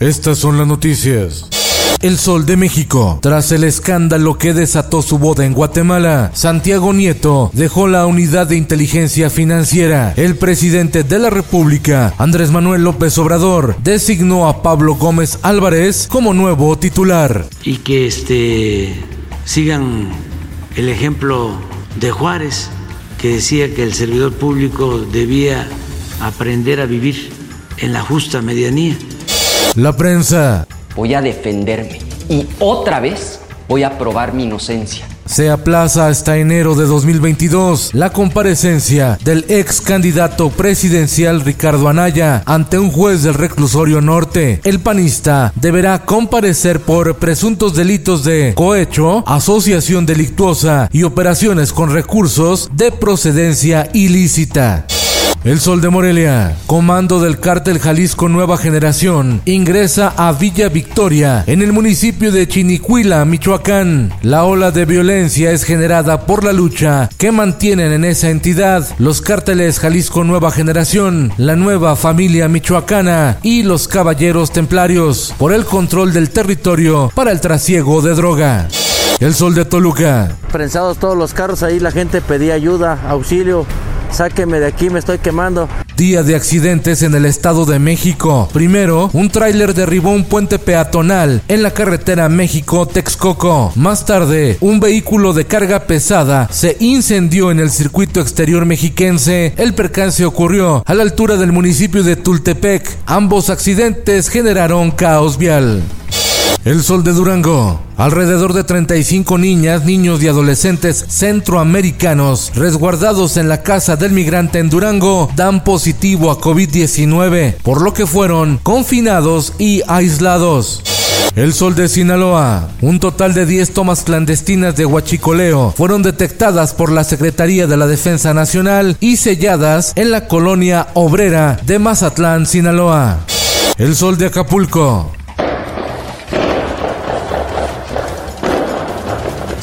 Estas son las noticias. El Sol de México. Tras el escándalo que desató su boda en Guatemala, Santiago Nieto dejó la unidad de inteligencia financiera. El presidente de la República, Andrés Manuel López Obrador, designó a Pablo Gómez Álvarez como nuevo titular. Y que este, sigan el ejemplo de Juárez, que decía que el servidor público debía aprender a vivir en la justa medianía. La prensa. Voy a defenderme y otra vez voy a probar mi inocencia. Se aplaza hasta enero de 2022 la comparecencia del ex candidato presidencial Ricardo Anaya ante un juez del reclusorio norte. El panista deberá comparecer por presuntos delitos de cohecho, asociación delictuosa y operaciones con recursos de procedencia ilícita. El Sol de Morelia, comando del cártel Jalisco Nueva Generación, ingresa a Villa Victoria, en el municipio de Chinicuila, Michoacán. La ola de violencia es generada por la lucha que mantienen en esa entidad los cárteles Jalisco Nueva Generación, la nueva familia michoacana y los caballeros templarios por el control del territorio para el trasiego de droga. El Sol de Toluca. Prensados todos los carros ahí, la gente pedía ayuda, auxilio. Sáqueme de aquí, me estoy quemando. Día de accidentes en el Estado de México. Primero, un tráiler derribó un puente peatonal en la carretera México-Texcoco. Más tarde, un vehículo de carga pesada se incendió en el circuito exterior mexiquense. El percance ocurrió a la altura del municipio de Tultepec. Ambos accidentes generaron caos vial. El Sol de Durango. Alrededor de 35 niñas, niños y adolescentes centroamericanos resguardados en la casa del migrante en Durango dan positivo a COVID-19, por lo que fueron confinados y aislados. El Sol de Sinaloa. Un total de 10 tomas clandestinas de huachicoleo fueron detectadas por la Secretaría de la Defensa Nacional y selladas en la colonia obrera de Mazatlán, Sinaloa. El Sol de Acapulco.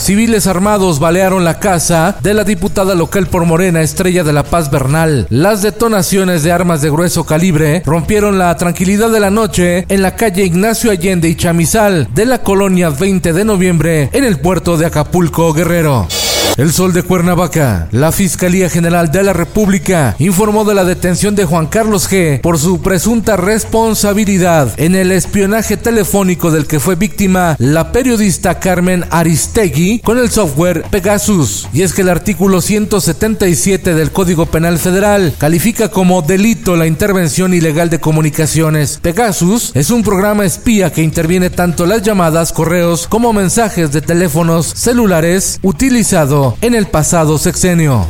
Civiles armados balearon la casa de la diputada local por Morena, Estrella de la Paz Bernal. Las detonaciones de armas de grueso calibre rompieron la tranquilidad de la noche en la calle Ignacio Allende y Chamizal de la colonia 20 de noviembre en el puerto de Acapulco, Guerrero. El Sol de Cuernavaca. La Fiscalía General de la República informó de la detención de Juan Carlos G. por su presunta responsabilidad en el espionaje telefónico del que fue víctima la periodista Carmen Aristegui con el software Pegasus. Y es que el artículo 177 del Código Penal Federal califica como delito la intervención ilegal de comunicaciones. Pegasus es un programa espía que interviene tanto las llamadas, correos como mensajes de teléfonos celulares en el pasado sexenio.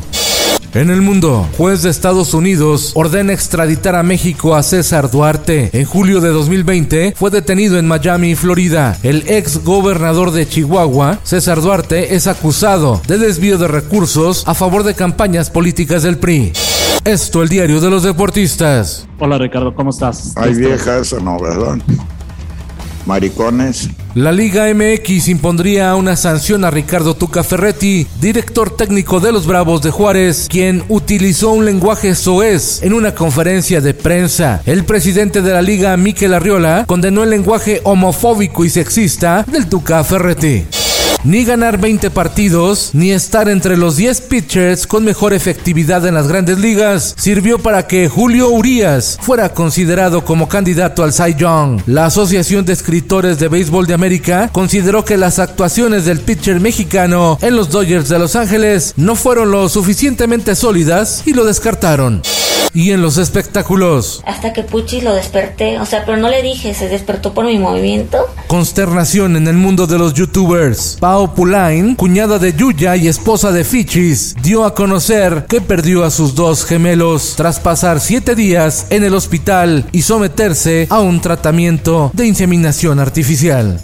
En el mundo, juez de Estados Unidos ordena extraditar a México a César Duarte. En julio de 2020 fue detenido en Miami, Florida. El ex gobernador de Chihuahua, César Duarte, es acusado de desvío de recursos a favor de campañas políticas del PRI. Esto, el diario de los deportistas. Hola Ricardo, ¿cómo estás? Hay vieja eso, no, ¿verdad? Maricones. La Liga MX impondría una sanción a Ricardo Tuca Ferretti, director técnico de los Bravos de Juárez, quien utilizó un lenguaje soez en una conferencia de prensa. El presidente de la Liga, Miquel Arriola, condenó el lenguaje homofóbico y sexista del Tuca Ferretti. Ni ganar 20 partidos, ni estar entre los 10 pitchers con mejor efectividad en las grandes ligas sirvió para que Julio Urias fuera considerado como candidato al Cy Young. La Asociación de Escritores de Béisbol de América consideró que las actuaciones del pitcher mexicano en los Dodgers de Los Ángeles no fueron lo suficientemente sólidas y lo descartaron. Y en los espectáculos. Hasta que Puchis lo desperté, o sea, pero no le dije, se despertó por mi movimiento. Consternación en el mundo de los youtubers. Mao Pulain, cuñada de Yuya y esposa de Fichis, dio a conocer que perdió a sus dos gemelos tras pasar siete días en el hospital y someterse a un tratamiento de inseminación artificial.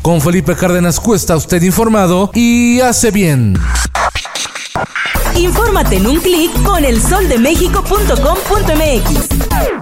Con Felipe Cárdenas Cuesta, usted informado y hace bien. Infórmate en un clic con elsoldemexico.com.mx.